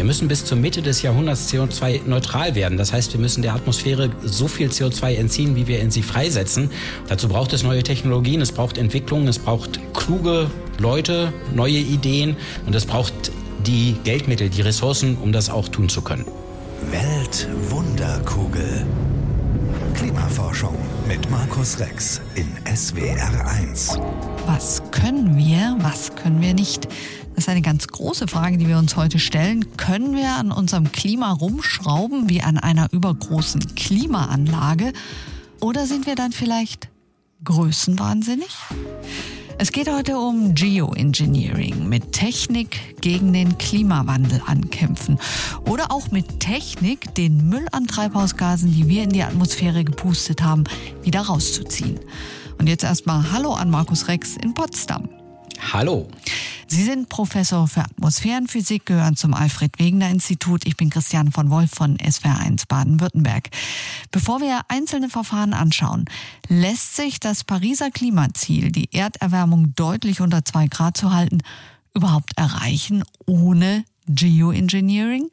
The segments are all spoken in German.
Wir müssen bis zur Mitte des Jahrhunderts CO2-neutral werden. Das heißt, wir müssen der Atmosphäre so viel CO2 entziehen, wie wir in sie freisetzen. Dazu braucht es neue Technologien, es braucht Entwicklungen, es braucht kluge Leute, neue Ideen und es braucht die Geldmittel, die Ressourcen, um das auch tun zu können. Weltwunderkugel. Klimaforschung mit Markus Rex in SWR1. Was können wir, was können wir nicht? Das ist eine ganz große Frage, die wir uns heute stellen. Können wir an unserem Klima rumschrauben wie an einer übergroßen Klimaanlage? Oder sind wir dann vielleicht größenwahnsinnig? Es geht heute um Geoengineering, mit Technik gegen den Klimawandel ankämpfen oder auch mit Technik den Müll an Treibhausgasen, die wir in die Atmosphäre gepustet haben, wieder rauszuziehen. Und jetzt erstmal Hallo an Markus Rex in Potsdam. Hallo. Sie sind Professor für Atmosphärenphysik, gehören zum Alfred Wegener Institut. Ich bin Christian von Wolf von SWR1 Baden-Württemberg. Bevor wir einzelne Verfahren anschauen, lässt sich das Pariser Klimaziel, die Erderwärmung deutlich unter zwei Grad zu halten, überhaupt erreichen ohne Geoengineering?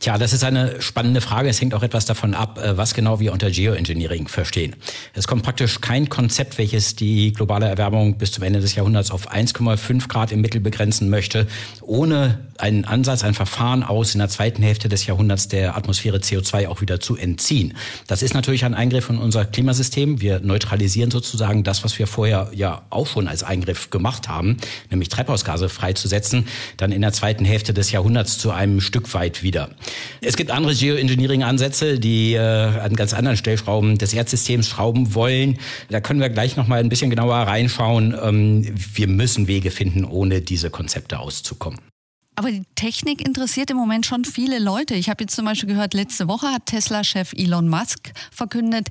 Tja, das ist eine spannende Frage. Es hängt auch etwas davon ab, äh, was genau wir unter Geoengineering verstehen. Es kommt praktisch kein Konzept, welches die globale Erwärmung bis zum Ende des Jahrhunderts auf 1,5 Grad im Mittel begrenzen möchte, ohne einen Ansatz, ein Verfahren aus, in der zweiten Hälfte des Jahrhunderts der Atmosphäre CO2 auch wieder zu entziehen. Das ist natürlich ein Eingriff in unser Klimasystem. Wir neutralisieren sozusagen das, was wir vorher ja auch schon als Eingriff gemacht haben, nämlich Treibhausgase freizusetzen, dann in der zweiten Hälfte des Jahrhunderts zu einem Stück weit wieder. Es gibt andere Geoengineering-Ansätze, die äh, an ganz anderen Stellschrauben des Erdsystems schrauben wollen. Da können wir gleich noch mal ein bisschen genauer reinschauen. Ähm, wir müssen Wege finden, ohne diese Konzepte auszukommen. Aber die Technik interessiert im Moment schon viele Leute. Ich habe jetzt zum Beispiel gehört, letzte Woche hat Tesla-Chef Elon Musk verkündet,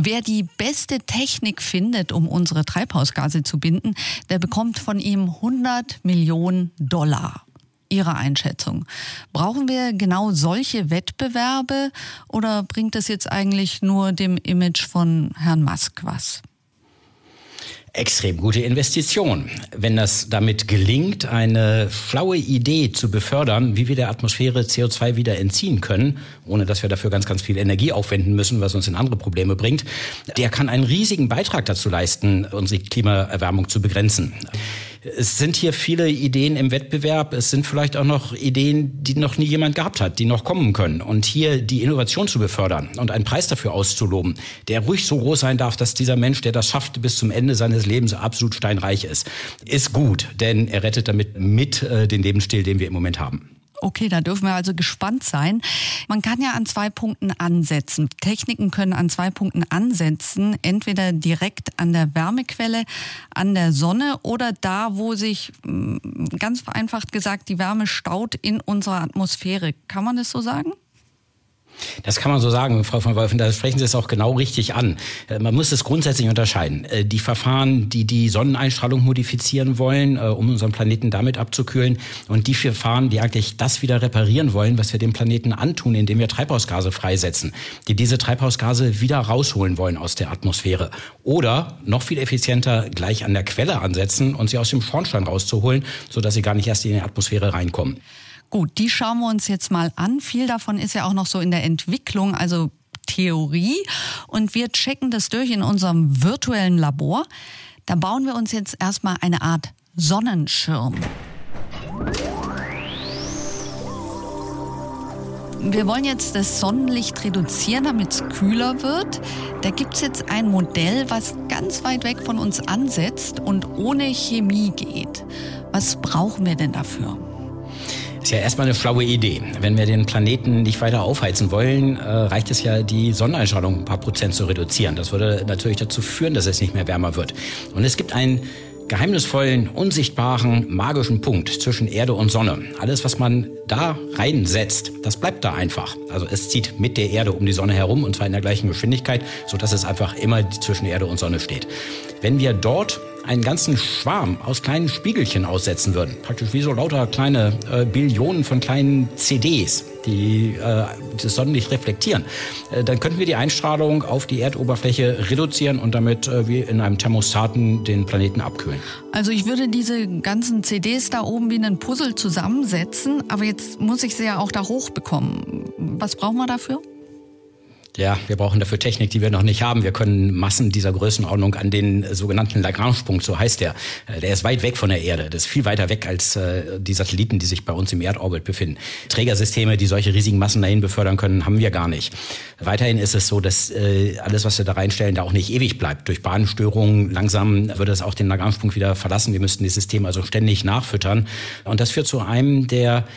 Wer die beste Technik findet, um unsere Treibhausgase zu binden, der bekommt von ihm 100 Millionen Dollar. Ihre Einschätzung. Brauchen wir genau solche Wettbewerbe oder bringt das jetzt eigentlich nur dem Image von Herrn Musk was? extrem gute Investition. Wenn das damit gelingt, eine schlaue Idee zu befördern, wie wir der Atmosphäre CO2 wieder entziehen können, ohne dass wir dafür ganz, ganz viel Energie aufwenden müssen, was uns in andere Probleme bringt, der kann einen riesigen Beitrag dazu leisten, unsere Klimaerwärmung zu begrenzen. Es sind hier viele Ideen im Wettbewerb. Es sind vielleicht auch noch Ideen, die noch nie jemand gehabt hat, die noch kommen können. Und hier die Innovation zu befördern und einen Preis dafür auszuloben, der ruhig so groß sein darf, dass dieser Mensch, der das schafft, bis zum Ende seines Lebens absolut steinreich ist, ist gut. Denn er rettet damit mit äh, den Lebensstil, den wir im Moment haben. Okay, da dürfen wir also gespannt sein. Man kann ja an zwei Punkten ansetzen. Techniken können an zwei Punkten ansetzen. Entweder direkt an der Wärmequelle, an der Sonne oder da, wo sich mm, ganz vereinfacht gesagt die Wärme staut in unserer Atmosphäre. Kann man das so sagen? Das kann man so sagen, Frau von Wolfen, da sprechen Sie es auch genau richtig an. Äh, man muss es grundsätzlich unterscheiden. Äh, die Verfahren, die die Sonneneinstrahlung modifizieren wollen, äh, um unseren Planeten damit abzukühlen, und die Verfahren, die eigentlich das wieder reparieren wollen, was wir dem Planeten antun, indem wir Treibhausgase freisetzen, die diese Treibhausgase wieder rausholen wollen aus der Atmosphäre. Oder noch viel effizienter gleich an der Quelle ansetzen und sie aus dem Schornstein rauszuholen, sodass sie gar nicht erst in die Atmosphäre reinkommen. Gut, die schauen wir uns jetzt mal an. Viel davon ist ja auch noch so in der Entwicklung, also Theorie. Und wir checken das durch in unserem virtuellen Labor. Da bauen wir uns jetzt erstmal eine Art Sonnenschirm. Wir wollen jetzt das Sonnenlicht reduzieren, damit es kühler wird. Da gibt es jetzt ein Modell, was ganz weit weg von uns ansetzt und ohne Chemie geht. Was brauchen wir denn dafür? Ist ja erstmal eine schlaue Idee. Wenn wir den Planeten nicht weiter aufheizen wollen, äh, reicht es ja, die Sonneneinstrahlung ein paar Prozent zu reduzieren. Das würde natürlich dazu führen, dass es nicht mehr wärmer wird. Und es gibt einen geheimnisvollen, unsichtbaren, magischen Punkt zwischen Erde und Sonne. Alles, was man da reinsetzt, das bleibt da einfach. Also es zieht mit der Erde um die Sonne herum und zwar in der gleichen Geschwindigkeit, so dass es einfach immer zwischen Erde und Sonne steht. Wenn wir dort einen ganzen Schwarm aus kleinen Spiegelchen aussetzen würden, praktisch wie so lauter kleine äh, Billionen von kleinen CDs, die äh, das Sonnenlicht reflektieren, äh, dann könnten wir die Einstrahlung auf die Erdoberfläche reduzieren und damit äh, wie in einem Thermostaten den Planeten abkühlen. Also ich würde diese ganzen CDs da oben wie einen Puzzle zusammensetzen, aber jetzt muss ich sie ja auch da hochbekommen. Was brauchen wir dafür? Ja, wir brauchen dafür Technik, die wir noch nicht haben. Wir können Massen dieser Größenordnung an den sogenannten Lagrange-Punkt, so heißt der. Äh, der ist weit weg von der Erde. Das ist viel weiter weg als äh, die Satelliten, die sich bei uns im Erdorbit befinden. Trägersysteme, die solche riesigen Massen dahin befördern können, haben wir gar nicht. Weiterhin ist es so, dass äh, alles, was wir da reinstellen, da auch nicht ewig bleibt. Durch Bahnstörungen langsam würde es auch den Lagrange-Punkt wieder verlassen. Wir müssten das System also ständig nachfüttern. Und das führt zu einem der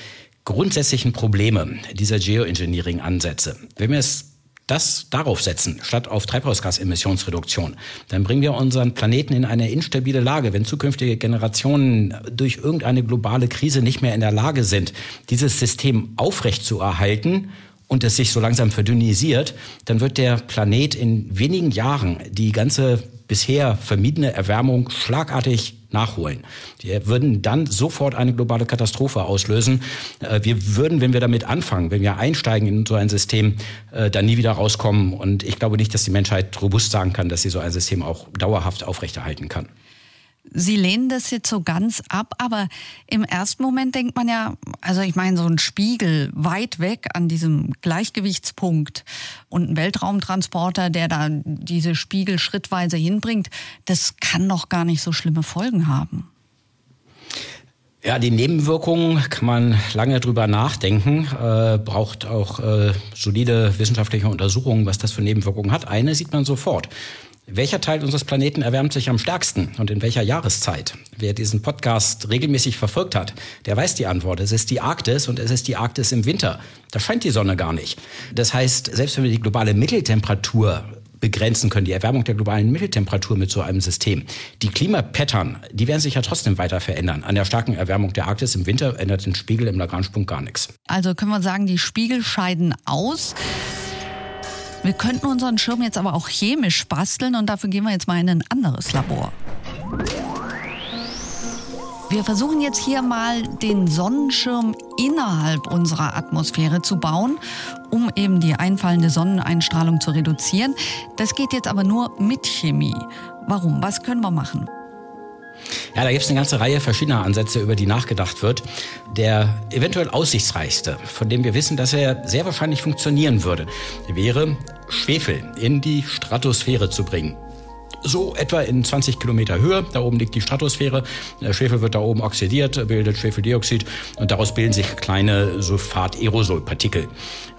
grundsätzlichen Probleme dieser Geoengineering-Ansätze. Wenn wir es das darauf setzen, statt auf Treibhausgasemissionsreduktion, dann bringen wir unseren Planeten in eine instabile Lage. Wenn zukünftige Generationen durch irgendeine globale Krise nicht mehr in der Lage sind, dieses System aufrecht zu erhalten und es sich so langsam verdünnisiert, dann wird der Planet in wenigen Jahren die ganze bisher vermiedene Erwärmung schlagartig nachholen. Die würden dann sofort eine globale Katastrophe auslösen. Äh, wir würden, wenn wir damit anfangen, wenn wir einsteigen in so ein System, äh, dann nie wieder rauskommen. Und ich glaube nicht, dass die Menschheit robust sagen kann, dass sie so ein System auch dauerhaft aufrechterhalten kann. Sie lehnen das jetzt so ganz ab, aber im ersten Moment denkt man ja, also ich meine, so ein Spiegel weit weg an diesem Gleichgewichtspunkt und ein Weltraumtransporter, der da diese Spiegel schrittweise hinbringt, das kann doch gar nicht so schlimme Folgen haben. Ja, die Nebenwirkungen kann man lange drüber nachdenken, äh, braucht auch äh, solide wissenschaftliche Untersuchungen, was das für Nebenwirkungen hat. Eine sieht man sofort. Welcher Teil unseres Planeten erwärmt sich am stärksten und in welcher Jahreszeit? Wer diesen Podcast regelmäßig verfolgt hat, der weiß die Antwort. Es ist die Arktis und es ist die Arktis im Winter. Da scheint die Sonne gar nicht. Das heißt, selbst wenn wir die globale Mitteltemperatur begrenzen können, die Erwärmung der globalen Mitteltemperatur mit so einem System. Die Klimapattern, die werden sich ja trotzdem weiter verändern. An der starken Erwärmung der Arktis im Winter ändert den Spiegel im Lagrange-Punkt gar nichts. Also können wir sagen, die Spiegel scheiden aus. Wir könnten unseren Schirm jetzt aber auch chemisch basteln und dafür gehen wir jetzt mal in ein anderes Labor. Wir versuchen jetzt hier mal den Sonnenschirm innerhalb unserer Atmosphäre zu bauen, um eben die einfallende Sonneneinstrahlung zu reduzieren. Das geht jetzt aber nur mit Chemie. Warum? Was können wir machen? Ja, da gibt es eine ganze Reihe verschiedener Ansätze, über die nachgedacht wird. Der eventuell aussichtsreichste, von dem wir wissen, dass er sehr wahrscheinlich funktionieren würde, wäre Schwefel in die Stratosphäre zu bringen so etwa in 20 Kilometer Höhe. Da oben liegt die Stratosphäre. Der Schwefel wird da oben oxidiert, bildet Schwefeldioxid und daraus bilden sich kleine Sulfat-Aerosolpartikel.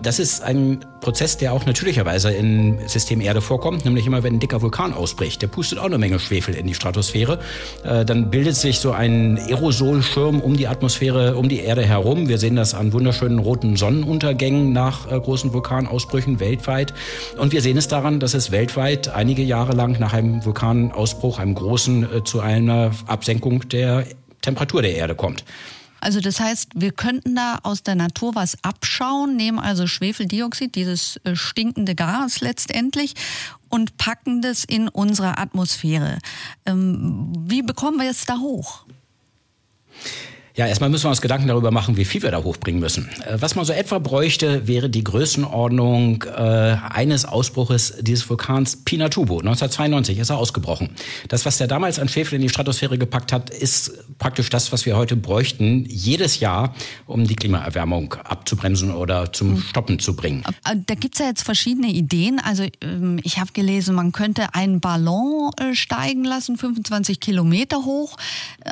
Das ist ein Prozess, der auch natürlicherweise im System Erde vorkommt, nämlich immer wenn ein dicker Vulkan ausbricht. Der pustet auch eine Menge Schwefel in die Stratosphäre. Äh, dann bildet sich so ein Aerosolschirm um die Atmosphäre, um die Erde herum. Wir sehen das an wunderschönen roten Sonnenuntergängen nach äh, großen Vulkanausbrüchen weltweit. Und wir sehen es daran, dass es weltweit einige Jahre lang nach einem Vulkanausbruch, einem großen, äh, zu einer Absenkung der Temperatur der Erde kommt. Also das heißt, wir könnten da aus der Natur was abschauen, nehmen also Schwefeldioxid, dieses äh, stinkende Gas letztendlich, und packen das in unsere Atmosphäre. Ähm, wie bekommen wir es da hoch? Ja, erstmal müssen wir uns Gedanken darüber machen, wie viel wir da hochbringen müssen. Äh, was man so etwa bräuchte, wäre die Größenordnung äh, eines Ausbruches dieses Vulkans Pinatubo. 1992 ist er ausgebrochen. Das, was der damals an Schwefel in die Stratosphäre gepackt hat, ist praktisch das, was wir heute bräuchten, jedes Jahr, um die Klimaerwärmung abzubremsen oder zum hm. Stoppen zu bringen. Äh, da gibt's ja jetzt verschiedene Ideen. Also ähm, ich habe gelesen, man könnte einen Ballon äh, steigen lassen, 25 Kilometer hoch.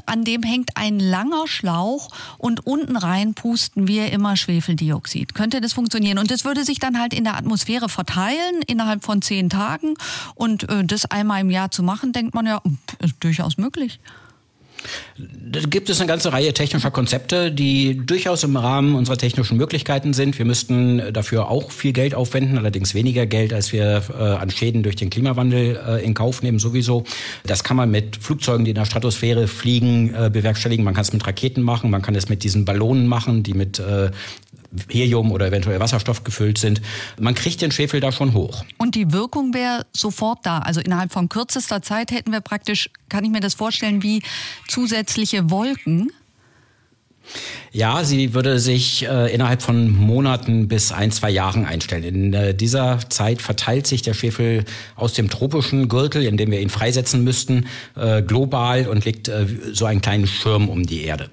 An dem hängt ein langer Schlauch Schlauch und unten rein pusten wir immer Schwefeldioxid. Könnte das funktionieren? Und das würde sich dann halt in der Atmosphäre verteilen innerhalb von zehn Tagen. Und äh, das einmal im Jahr zu machen, denkt man ja, ist durchaus möglich. Da gibt es eine ganze Reihe technischer Konzepte, die durchaus im Rahmen unserer technischen Möglichkeiten sind. Wir müssten dafür auch viel Geld aufwenden, allerdings weniger Geld, als wir äh, an Schäden durch den Klimawandel äh, in Kauf nehmen sowieso. Das kann man mit Flugzeugen, die in der Stratosphäre fliegen, äh, bewerkstelligen. Man kann es mit Raketen machen, man kann es mit diesen Ballonen machen, die mit äh, Helium oder eventuell Wasserstoff gefüllt sind. Man kriegt den Schwefel da schon hoch. Und die Wirkung wäre sofort da. Also innerhalb von kürzester Zeit hätten wir praktisch, kann ich mir das vorstellen, wie zusätzliche Wolken. Ja, sie würde sich äh, innerhalb von Monaten bis ein, zwei Jahren einstellen. In äh, dieser Zeit verteilt sich der Schwefel aus dem tropischen Gürtel, in dem wir ihn freisetzen müssten, äh, global und legt äh, so einen kleinen Schirm um die Erde.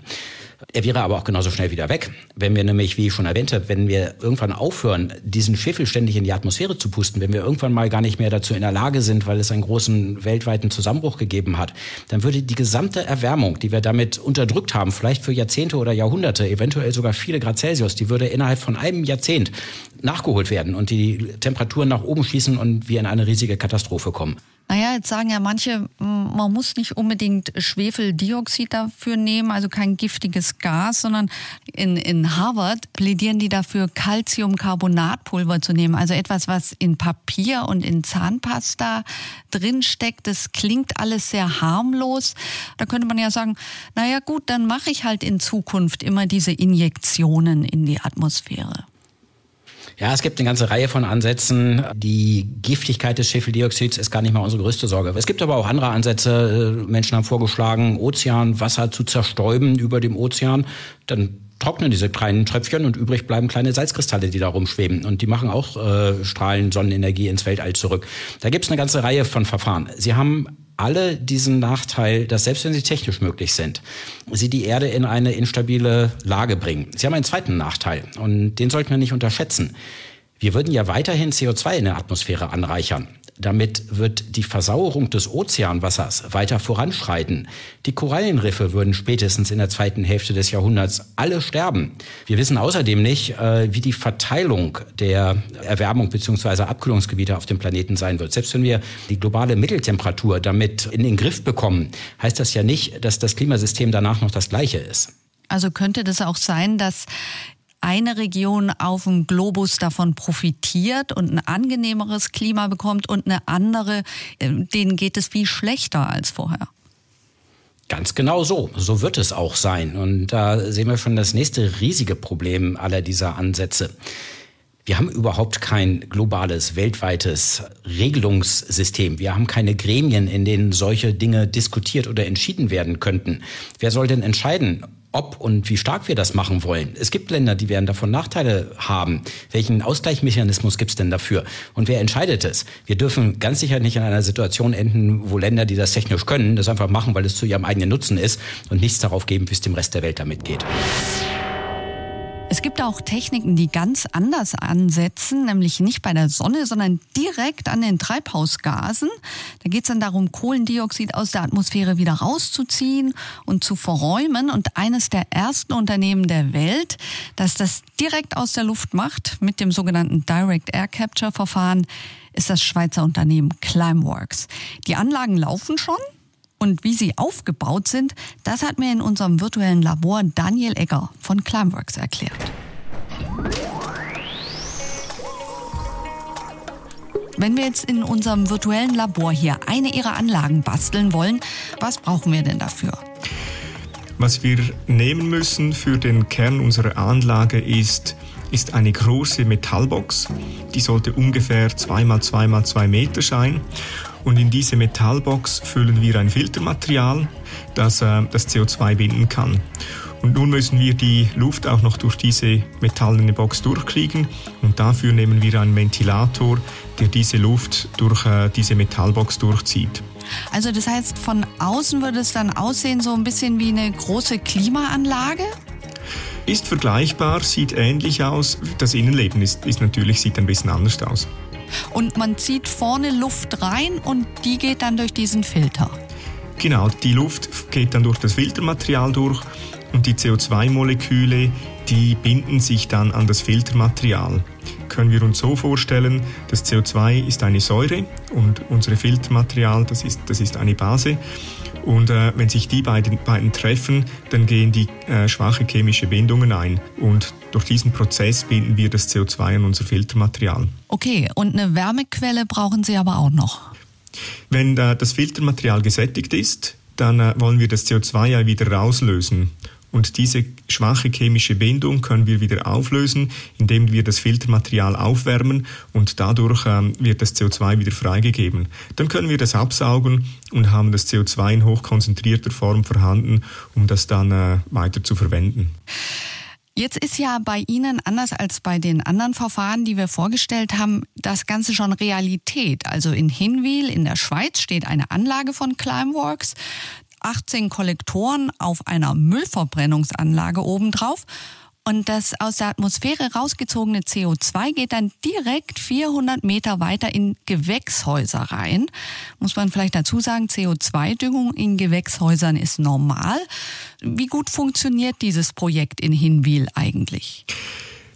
Er wäre aber auch genauso schnell wieder weg. Wenn wir nämlich, wie ich schon erwähnte, wenn wir irgendwann aufhören, diesen Schwefel ständig in die Atmosphäre zu pusten, wenn wir irgendwann mal gar nicht mehr dazu in der Lage sind, weil es einen großen weltweiten Zusammenbruch gegeben hat, dann würde die gesamte Erwärmung, die wir damit unterdrückt haben, vielleicht für Jahrzehnte oder Jahrhunderte, eventuell sogar viele Grad Celsius, die würde innerhalb von einem Jahrzehnt nachgeholt werden und die Temperaturen nach oben schießen und wir in eine riesige Katastrophe kommen. Naja, jetzt sagen ja manche, man muss nicht unbedingt Schwefeldioxid dafür nehmen, also kein giftiges Gas, sondern in, in Harvard plädieren die dafür, Calciumcarbonatpulver zu nehmen, also etwas, was in Papier und in Zahnpasta drinsteckt. Das klingt alles sehr harmlos. Da könnte man ja sagen, naja gut, dann mache ich halt in Zukunft immer diese Injektionen in die Atmosphäre. Ja, es gibt eine ganze Reihe von Ansätzen. Die Giftigkeit des Schwefeldioxids ist gar nicht mal unsere größte Sorge. Es gibt aber auch andere Ansätze. Menschen haben vorgeschlagen, Ozeanwasser zu zerstäuben über dem Ozean. Dann trocknen diese kleinen Tröpfchen und übrig bleiben kleine Salzkristalle, die da rumschweben. Und die machen auch äh, Strahlen, Sonnenenergie ins Weltall zurück. Da gibt's eine ganze Reihe von Verfahren. Sie haben alle diesen Nachteil, dass selbst wenn sie technisch möglich sind, sie die Erde in eine instabile Lage bringen. Sie haben einen zweiten Nachteil und den sollten wir nicht unterschätzen. Wir würden ja weiterhin CO2 in der Atmosphäre anreichern. Damit wird die Versauerung des Ozeanwassers weiter voranschreiten. Die Korallenriffe würden spätestens in der zweiten Hälfte des Jahrhunderts alle sterben. Wir wissen außerdem nicht, äh, wie die Verteilung der Erwärmung bzw. Abkühlungsgebiete auf dem Planeten sein wird. Selbst wenn wir die globale Mitteltemperatur damit in den Griff bekommen, heißt das ja nicht, dass das Klimasystem danach noch das gleiche ist. Also könnte das auch sein, dass eine Region auf dem Globus davon profitiert und ein angenehmeres Klima bekommt und eine andere, äh, denen geht es viel schlechter als vorher. Ganz genau so. So wird es auch sein. Und da sehen wir schon das nächste riesige Problem aller dieser Ansätze. Wir haben überhaupt kein globales, weltweites Regelungssystem. Wir haben keine Gremien, in denen solche Dinge diskutiert oder entschieden werden könnten. Wer soll denn entscheiden, ob und wie stark wir das machen wollen. Es gibt Länder, die werden davon Nachteile haben. Welchen Ausgleichsmechanismus gibt es denn dafür? Und wer entscheidet es? Wir dürfen ganz sicher nicht in einer Situation enden, wo Länder, die das technisch können, das einfach machen, weil es zu ihrem eigenen Nutzen ist und nichts darauf geben, wie es dem Rest der Welt damit geht. Es gibt auch Techniken, die ganz anders ansetzen, nämlich nicht bei der Sonne, sondern direkt an den Treibhausgasen. Da geht es dann darum, Kohlendioxid aus der Atmosphäre wieder rauszuziehen und zu verräumen. Und eines der ersten Unternehmen der Welt, das das direkt aus der Luft macht, mit dem sogenannten Direct Air Capture Verfahren, ist das Schweizer Unternehmen Climeworks. Die Anlagen laufen schon. Und wie sie aufgebaut sind, das hat mir in unserem virtuellen Labor Daniel Egger von Climeworks erklärt. Wenn wir jetzt in unserem virtuellen Labor hier eine Ihrer Anlagen basteln wollen, was brauchen wir denn dafür? Was wir nehmen müssen für den Kern unserer Anlage ist, ist eine große Metallbox. Die sollte ungefähr 2 mal 2 mal 2 Meter sein. Und in diese Metallbox füllen wir ein Filtermaterial, das äh, das CO2 binden kann. Und nun müssen wir die Luft auch noch durch diese metallene Box durchkriegen und dafür nehmen wir einen Ventilator, der diese Luft durch äh, diese Metallbox durchzieht. Also das heißt, von außen würde es dann aussehen so ein bisschen wie eine große Klimaanlage? Ist vergleichbar, sieht ähnlich aus. Das Innenleben ist, ist natürlich, sieht ein bisschen anders aus. Und man zieht vorne Luft rein und die geht dann durch diesen Filter. Genau, die Luft geht dann durch das Filtermaterial durch und die CO2-Moleküle, die binden sich dann an das Filtermaterial. Können wir uns so vorstellen, das CO2 ist eine Säure und unser Filtermaterial, das ist, das ist eine Base. Und äh, wenn sich die beiden, beiden treffen, dann gehen die äh, schwache chemische Bindungen ein. Und durch diesen Prozess binden wir das CO2 an unser Filtermaterial. Okay, und eine Wärmequelle brauchen Sie aber auch noch. Wenn äh, das Filtermaterial gesättigt ist, dann äh, wollen wir das CO2 ja wieder rauslösen. Und diese schwache chemische Bindung können wir wieder auflösen, indem wir das Filtermaterial aufwärmen und dadurch ähm, wird das CO2 wieder freigegeben. Dann können wir das absaugen und haben das CO2 in hochkonzentrierter Form vorhanden, um das dann äh, weiter zu verwenden. Jetzt ist ja bei Ihnen, anders als bei den anderen Verfahren, die wir vorgestellt haben, das Ganze schon Realität. Also in Hinwil in der Schweiz steht eine Anlage von Climeworks. 18 Kollektoren auf einer Müllverbrennungsanlage obendrauf. Und das aus der Atmosphäre rausgezogene CO2 geht dann direkt 400 Meter weiter in Gewächshäuser rein. Muss man vielleicht dazu sagen, CO2-Düngung in Gewächshäusern ist normal. Wie gut funktioniert dieses Projekt in Hinwil eigentlich?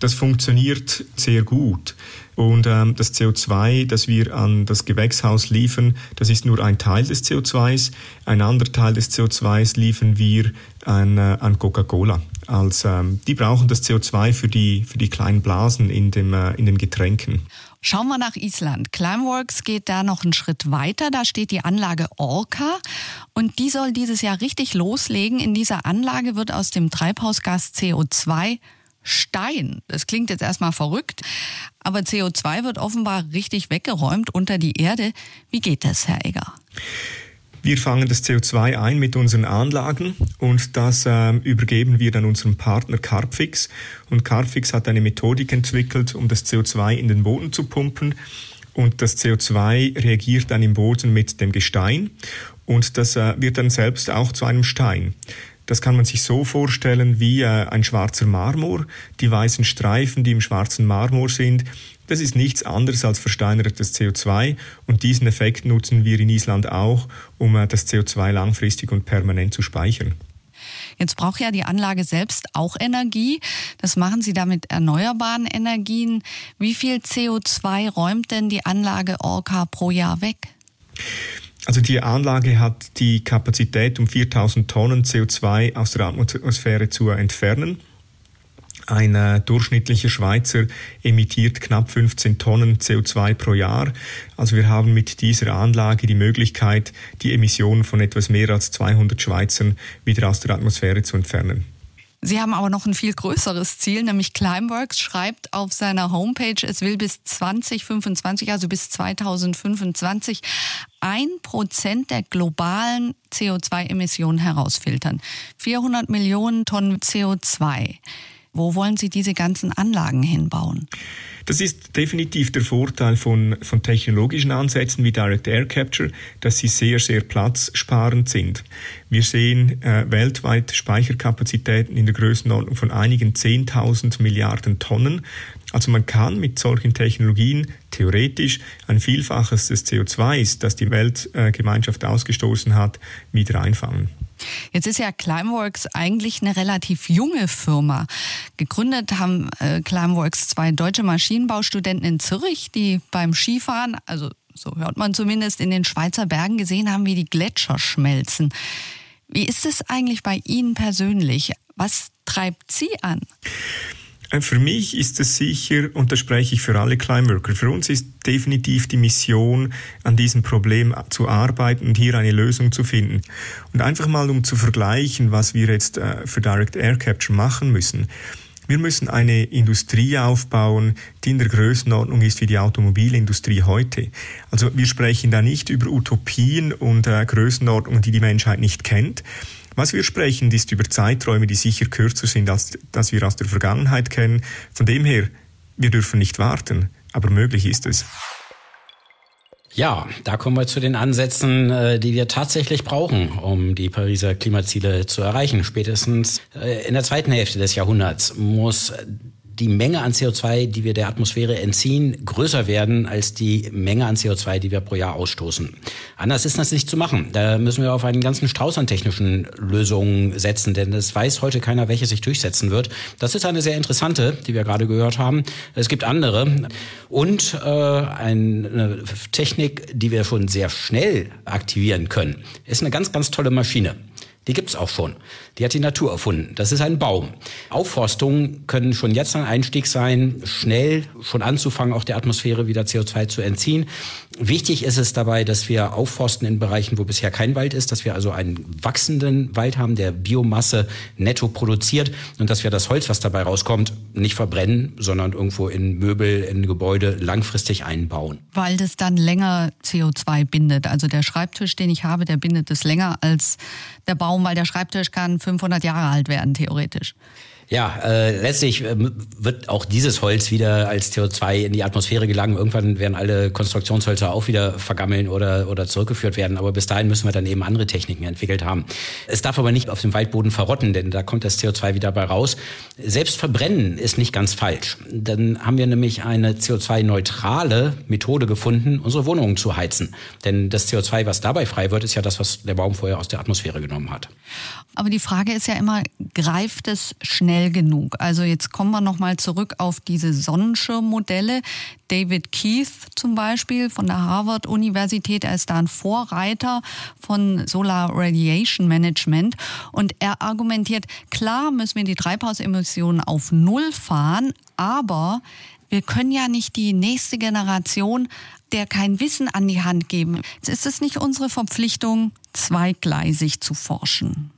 Das funktioniert sehr gut. Und ähm, das CO2, das wir an das Gewächshaus liefern, das ist nur ein Teil des CO2s. Ein anderer Teil des CO2s liefern wir an, äh, an Coca-Cola. Als, ähm, die brauchen das CO2 für die, für die kleinen Blasen in, dem, äh, in den Getränken. Schauen wir nach Island. Climeworks geht da noch einen Schritt weiter. Da steht die Anlage Orca und die soll dieses Jahr richtig loslegen. In dieser Anlage wird aus dem Treibhausgas CO2 Stein. Das klingt jetzt erstmal verrückt, aber CO2 wird offenbar richtig weggeräumt unter die Erde. Wie geht das, Herr Egger? Wir fangen das CO2 ein mit unseren Anlagen und das äh, übergeben wir dann unserem Partner Carpfix. Und Carpfix hat eine Methodik entwickelt, um das CO2 in den Boden zu pumpen. Und das CO2 reagiert dann im Boden mit dem Gestein und das äh, wird dann selbst auch zu einem Stein. Das kann man sich so vorstellen wie äh, ein schwarzer Marmor. Die weißen Streifen, die im schwarzen Marmor sind, das ist nichts anderes als versteinertes CO2 und diesen Effekt nutzen wir in Island auch, um äh, das CO2 langfristig und permanent zu speichern. Jetzt braucht ja die Anlage selbst auch Energie. Das machen Sie da mit erneuerbaren Energien. Wie viel CO2 räumt denn die Anlage Orca pro Jahr weg? Also die Anlage hat die Kapazität, um 4000 Tonnen CO2 aus der Atmosphäre zu entfernen. Ein äh, durchschnittlicher Schweizer emittiert knapp 15 Tonnen CO2 pro Jahr. Also wir haben mit dieser Anlage die Möglichkeit, die Emissionen von etwas mehr als 200 Schweizern wieder aus der Atmosphäre zu entfernen. Sie haben aber noch ein viel größeres Ziel, nämlich Climeworks schreibt auf seiner Homepage, es will bis 2025, also bis 2025, ein Prozent der globalen CO2-Emissionen herausfiltern. 400 Millionen Tonnen CO2. Wo wollen Sie diese ganzen Anlagen hinbauen? Das ist definitiv der Vorteil von, von technologischen Ansätzen wie Direct Air Capture, dass sie sehr, sehr platzsparend sind. Wir sehen äh, weltweit Speicherkapazitäten in der Größenordnung von einigen 10.000 Milliarden Tonnen. Also man kann mit solchen Technologien theoretisch ein Vielfaches des CO2s, das die Weltgemeinschaft ausgestoßen hat, wieder einfangen. Jetzt ist ja Climeworks eigentlich eine relativ junge Firma. Gegründet haben äh, Climeworks zwei deutsche Maschinenbaustudenten in Zürich, die beim Skifahren, also so hört man zumindest, in den Schweizer Bergen gesehen haben, wie die Gletscher schmelzen. Wie ist es eigentlich bei Ihnen persönlich? Was treibt Sie an? Äh, für mich ist es sicher, und da spreche ich für alle Climeworker, für uns ist definitiv die Mission, an diesem Problem zu arbeiten und hier eine Lösung zu finden. Und einfach mal, um zu vergleichen, was wir jetzt äh, für Direct Air Capture machen müssen. Wir müssen eine Industrie aufbauen, die in der Größenordnung ist wie die Automobilindustrie heute. Also wir sprechen da nicht über Utopien und äh, Größenordnungen, die die Menschheit nicht kennt, was wir sprechen, ist über Zeiträume, die sicher kürzer sind, als das wir aus der Vergangenheit kennen. Von dem her, wir dürfen nicht warten, aber möglich ist es. Ja, da kommen wir zu den Ansätzen, äh, die wir tatsächlich brauchen, um die Pariser Klimaziele zu erreichen. Spätestens äh, in der zweiten Hälfte des Jahrhunderts muss die Menge an CO2, die wir der Atmosphäre entziehen, größer werden als die Menge an CO2, die wir pro Jahr ausstoßen. Anders ist das nicht zu machen. Da müssen wir auf einen ganzen Strauß an technischen Lösungen setzen, denn es weiß heute keiner, welche sich durchsetzen wird. Das ist eine sehr interessante, die wir gerade gehört haben. Es gibt andere und äh, eine Technik, die wir schon sehr schnell aktivieren können, ist eine ganz, ganz tolle Maschine. Die gibt's auch schon. Die hat die Natur erfunden. Das ist ein Baum. Aufforstungen können schon jetzt ein Einstieg sein, schnell schon anzufangen, auch der Atmosphäre wieder CO2 zu entziehen. Wichtig ist es dabei, dass wir aufforsten in Bereichen, wo bisher kein Wald ist, dass wir also einen wachsenden Wald haben, der Biomasse netto produziert und dass wir das Holz, was dabei rauskommt, nicht verbrennen, sondern irgendwo in Möbel, in Gebäude langfristig einbauen. Weil das dann länger CO2 bindet. Also der Schreibtisch, den ich habe, der bindet es länger als der Baum, weil der Schreibtisch kann 500 Jahre alt werden, theoretisch. Ja, äh, letztlich äh, wird auch dieses Holz wieder als CO2 in die Atmosphäre gelangen. Irgendwann werden alle Konstruktionshölzer auch wieder vergammeln oder, oder zurückgeführt werden. Aber bis dahin müssen wir dann eben andere Techniken entwickelt haben. Es darf aber nicht auf dem Waldboden verrotten, denn da kommt das CO2 wieder bei raus. Selbst verbrennen ist nicht ganz falsch. Dann haben wir nämlich eine CO2-neutrale Methode gefunden, unsere Wohnungen zu heizen. Denn das CO2, was dabei frei wird, ist ja das, was der Baum vorher aus der Atmosphäre genommen hat. Aber die Frage ist ja immer, greift es schnell genug? Also jetzt kommen wir nochmal zurück auf diese Sonnenschirmmodelle. David Keith zum Beispiel von der Harvard-Universität, er ist da ein Vorreiter von Solar Radiation Management und er argumentiert, klar müssen wir die Treibhausemissionen auf Null fahren, aber wir können ja nicht die nächste Generation der kein Wissen an die Hand geben. Ist es nicht unsere Verpflichtung, zweigleisig zu forschen?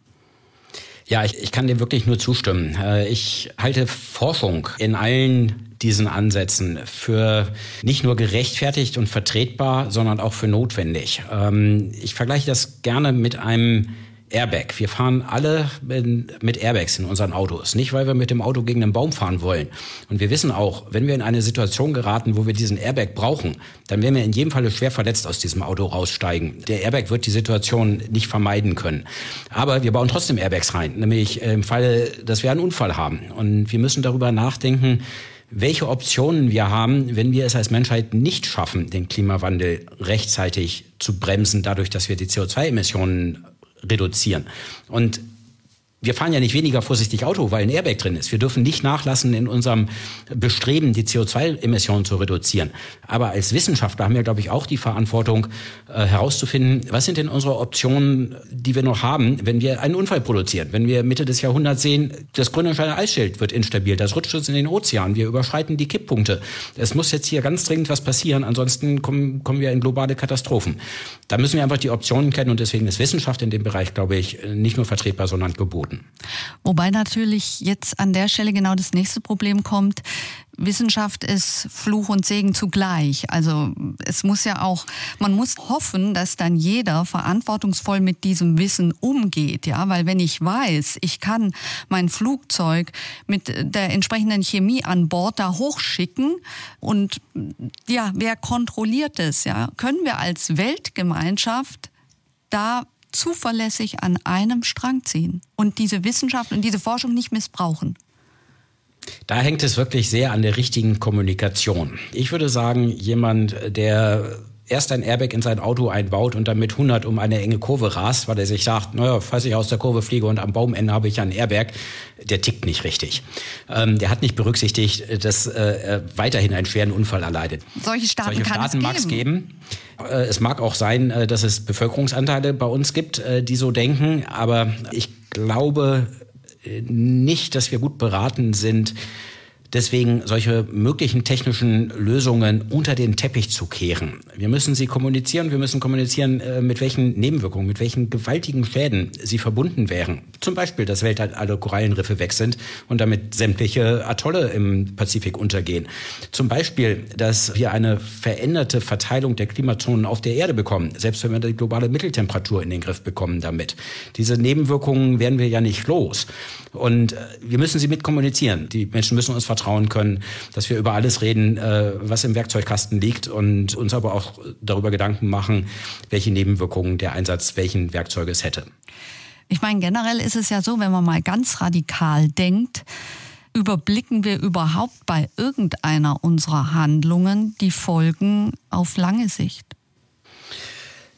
Ja, ich, ich kann dem wirklich nur zustimmen. Äh, ich halte Forschung in allen diesen Ansätzen für nicht nur gerechtfertigt und vertretbar, sondern auch für notwendig. Ähm, ich vergleiche das gerne mit einem Airbag. Wir fahren alle mit Airbags in unseren Autos. Nicht, weil wir mit dem Auto gegen einen Baum fahren wollen. Und wir wissen auch, wenn wir in eine Situation geraten, wo wir diesen Airbag brauchen, dann werden wir in jedem Falle schwer verletzt aus diesem Auto raussteigen. Der Airbag wird die Situation nicht vermeiden können. Aber wir bauen trotzdem Airbags rein. Nämlich im Falle, dass wir einen Unfall haben. Und wir müssen darüber nachdenken, welche Optionen wir haben, wenn wir es als Menschheit nicht schaffen, den Klimawandel rechtzeitig zu bremsen, dadurch, dass wir die CO2-Emissionen reduzieren. Und wir fahren ja nicht weniger vorsichtig Auto, weil ein Airbag drin ist. Wir dürfen nicht nachlassen in unserem Bestreben, die CO2-Emissionen zu reduzieren. Aber als Wissenschaftler haben wir, glaube ich, auch die Verantwortung, äh, herauszufinden, was sind denn unsere Optionen, die wir noch haben, wenn wir einen Unfall produzieren. Wenn wir Mitte des Jahrhunderts sehen, das Grönlandsteiner Eisschild wird instabil, das rutscht uns in den Ozean, wir überschreiten die Kipppunkte. Es muss jetzt hier ganz dringend was passieren, ansonsten kommen, kommen wir in globale Katastrophen. Da müssen wir einfach die Optionen kennen und deswegen ist Wissenschaft in dem Bereich, glaube ich, nicht nur vertretbar, sondern geboten werden. Wobei natürlich jetzt an der Stelle genau das nächste Problem kommt. Wissenschaft ist Fluch und Segen zugleich. Also es muss ja auch, man muss hoffen, dass dann jeder verantwortungsvoll mit diesem Wissen umgeht, ja, weil wenn ich weiß, ich kann mein Flugzeug mit der entsprechenden Chemie an Bord da hochschicken und ja, wer kontrolliert es, ja, können wir als Weltgemeinschaft da zuverlässig an einem Strang ziehen und diese Wissenschaft und diese Forschung nicht missbrauchen? Da hängt es wirklich sehr an der richtigen Kommunikation. Ich würde sagen, jemand, der erst ein Airbag in sein Auto einbaut und dann mit 100 um eine enge Kurve rast, weil er sich sagt, naja, falls ich aus der Kurve fliege und am Baumende habe ich einen Airbag, der tickt nicht richtig. Ähm, der hat nicht berücksichtigt, dass äh, er weiterhin einen schweren Unfall erleidet. Solche Staaten, Solche Staaten es mag es geben. Äh, es mag auch sein, äh, dass es Bevölkerungsanteile bei uns gibt, äh, die so denken, aber ich glaube nicht, dass wir gut beraten sind, deswegen solche möglichen technischen Lösungen unter den Teppich zu kehren. Wir müssen sie kommunizieren, wir müssen kommunizieren, äh, mit welchen Nebenwirkungen, mit welchen gewaltigen Schäden sie verbunden wären. Zum Beispiel, dass weltweit alle Korallenriffe weg sind und damit sämtliche Atolle im Pazifik untergehen. Zum Beispiel, dass wir eine veränderte Verteilung der Klimazonen auf der Erde bekommen, selbst wenn wir die globale Mitteltemperatur in den Griff bekommen damit. Diese Nebenwirkungen werden wir ja nicht los. Und äh, wir müssen sie mitkommunizieren. Die Menschen müssen uns vertrauen können, dass wir über alles reden, äh, was im Werkzeugkasten liegt und uns aber auch darüber Gedanken machen, welche Nebenwirkungen der Einsatz welchen Werkzeuges hätte. Ich meine, generell ist es ja so, wenn man mal ganz radikal denkt, überblicken wir überhaupt bei irgendeiner unserer Handlungen die Folgen auf lange Sicht?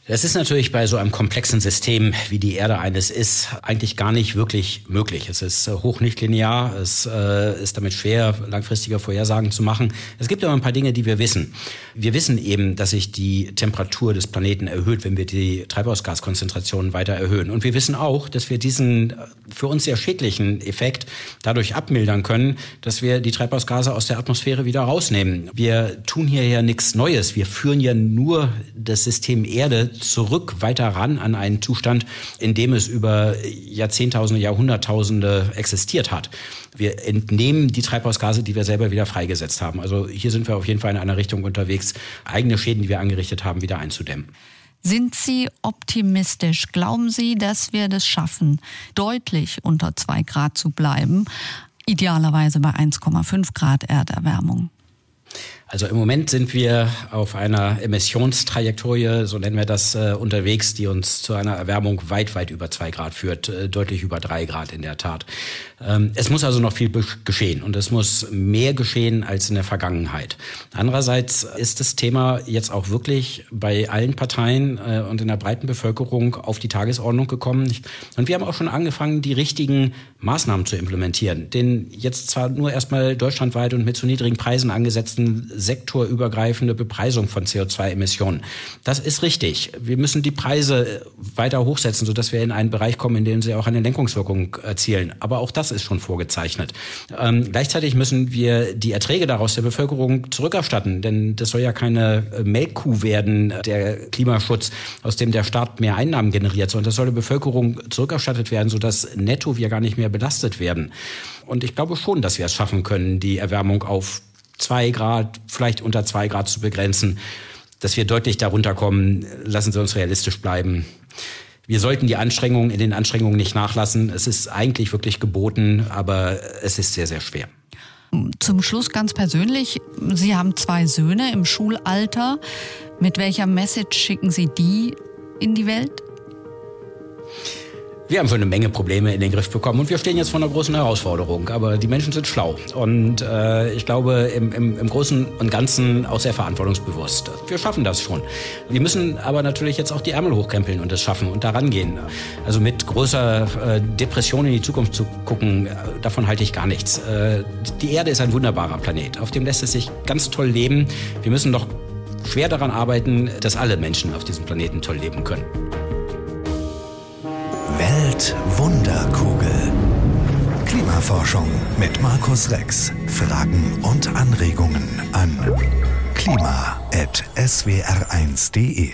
Das ist natürlich bei so einem komplexen System, wie die Erde eines ist, eigentlich gar nicht wirklich möglich. Es ist äh, hoch nicht linear, es äh, ist damit schwer, langfristige Vorhersagen zu machen. Es gibt aber ein paar Dinge, die wir wissen. Wir wissen eben, dass sich die Temperatur des Planeten erhöht, wenn wir die Treibhausgaskonzentrationen weiter erhöhen. Und wir wissen auch, dass wir diesen äh, für uns sehr schädlichen Effekt dadurch abmildern können, dass wir die Treibhausgase aus der Atmosphäre wieder rausnehmen. Wir tun hier ja nichts Neues. Wir führen ja nur das System Erde zurück, weiter ran an einen Zustand, in dem es über Jahrzehntausende, Jahrhunderttausende existiert hat. Wir entnehmen die Treibhausgase, die wir selber wieder freigesetzt haben. Also hier sind wir auf jeden Fall in einer Richtung unterwegs, eigene Schäden, die wir angerichtet haben, wieder einzudämmen. Sind Sie optimistisch? Glauben Sie, dass wir das schaffen, deutlich unter zwei Grad zu bleiben? Idealerweise bei 1,5 Grad Erderwärmung. Also im Moment sind wir auf einer Emissionstrajektorie, so nennen wir das, äh, unterwegs, die uns zu einer Erwärmung weit, weit über zwei Grad führt, äh, deutlich über drei Grad in der Tat. Ähm, es muss also noch viel geschehen und es muss mehr geschehen als in der Vergangenheit. Andererseits ist das Thema jetzt auch wirklich bei allen Parteien äh, und in der breiten Bevölkerung auf die Tagesordnung gekommen. Und wir haben auch schon angefangen, die richtigen Maßnahmen zu implementieren. Den jetzt zwar nur erstmal deutschlandweit und mit zu niedrigen Preisen angesetzten sektorübergreifende Bepreisung von CO2-Emissionen. Das ist richtig. Wir müssen die Preise weiter hochsetzen, sodass wir in einen Bereich kommen, in dem sie auch eine Lenkungswirkung erzielen. Aber auch das ist schon vorgezeichnet. Ähm, gleichzeitig müssen wir die Erträge daraus der Bevölkerung zurückerstatten, denn das soll ja keine äh, Melkkuh werden, der Klimaschutz, aus dem der Staat mehr Einnahmen generiert, sondern das soll der Bevölkerung zurückerstattet werden, sodass netto wir gar nicht mehr belastet werden. Und ich glaube schon, dass wir es schaffen können, die Erwärmung auf zwei Grad, vielleicht unter zwei Grad zu begrenzen. Dass wir deutlich darunter kommen, lassen Sie uns realistisch bleiben. Wir sollten die Anstrengungen in den Anstrengungen nicht nachlassen. Es ist eigentlich wirklich geboten, aber es ist sehr, sehr schwer. Zum Schluss ganz persönlich. Sie haben zwei Söhne im Schulalter. Mit welcher Message schicken Sie die in die Welt? Wir haben schon eine Menge Probleme in den Griff bekommen und wir stehen jetzt vor einer großen Herausforderung. Aber die Menschen sind schlau und äh, ich glaube im, im, im Großen und Ganzen auch sehr verantwortungsbewusst. Wir schaffen das schon. Wir müssen aber natürlich jetzt auch die Ärmel hochkrempeln und das schaffen und daran gehen. Also mit großer äh, Depression in die Zukunft zu gucken, äh, davon halte ich gar nichts. Äh, die Erde ist ein wunderbarer Planet, auf dem lässt es sich ganz toll leben. Wir müssen doch schwer daran arbeiten, dass alle Menschen auf diesem Planeten toll leben können. Weltwunderkugel. Klimaforschung mit Markus Rex. Fragen und Anregungen an klima.swr1.de